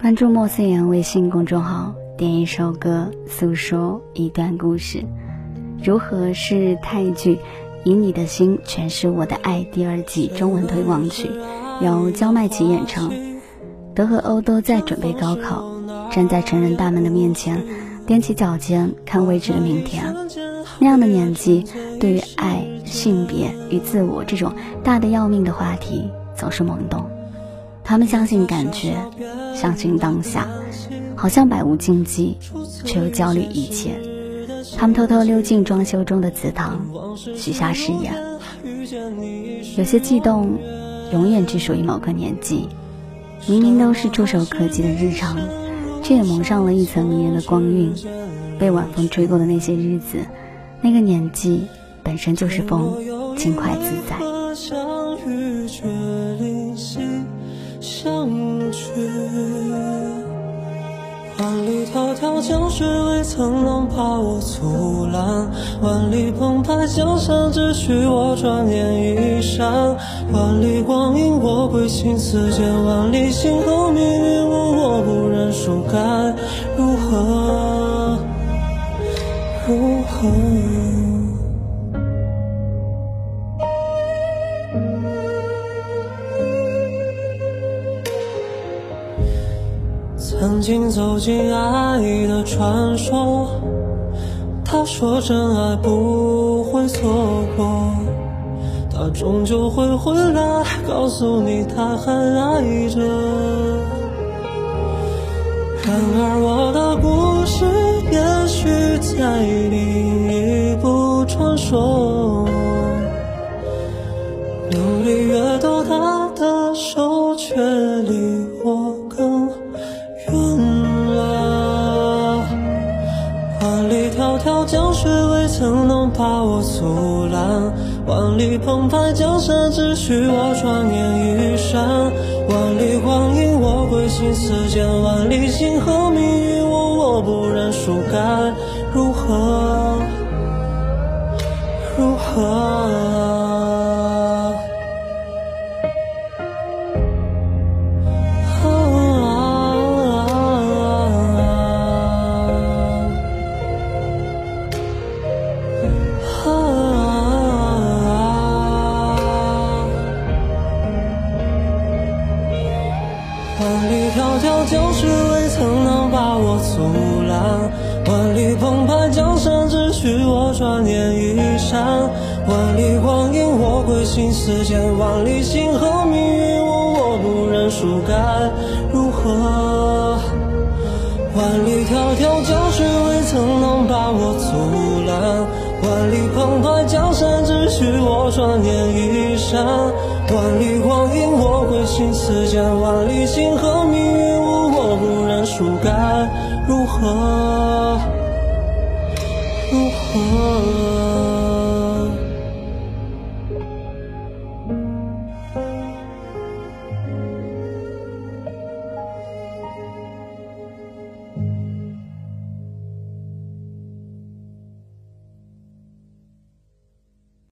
关注莫思言微信公众号，点一首歌，诉说一段故事。如何是泰剧《以你的心诠释我的爱》第二季中文推广曲，由焦麦琪演唱。德和欧都在准备高考，站在成人大门的面前，踮起脚尖看未知的明天。那样的年纪，对于爱、性别与自我这种大的要命的话题，总是懵懂。他们相信感觉，相信当下，好像百无禁忌，却又焦虑一切。他们偷偷溜进装修中的祠堂，许下誓言。有些悸动，永远只属于某个年纪。明明都是触手可及的日常，却也蒙上了一层迷人的光晕。被晚风吹过的那些日子，那个年纪本身就是风，轻快自在。相聚，万里迢迢江水未曾能把我阻拦，万里澎湃江山只许我转眼一闪，万里光阴我归心似箭，万里星河命运我我不认输，该如何？如何？曾经走进爱的传说，他说真爱不会错过，他终究会回来告诉你他还爱着。然而我的故事也许在另一部传说，努力越多，他的手却离怕我阻拦，万里澎湃江山只许我转眼一闪，万里光阴我归心似箭，万里星河命运我我不认输，该如何？如何？万里迢迢江水未曾能把我阻拦，万里澎湃江山只许我转眼一闪，万里光阴我归心似箭，万里星河命运我我不认输，该如何？万里迢迢江水未曾能把我阻拦，万里澎湃江山。只许我转眼一闪。万里心似箭，万里星河命运无我不认输，该如何？如何？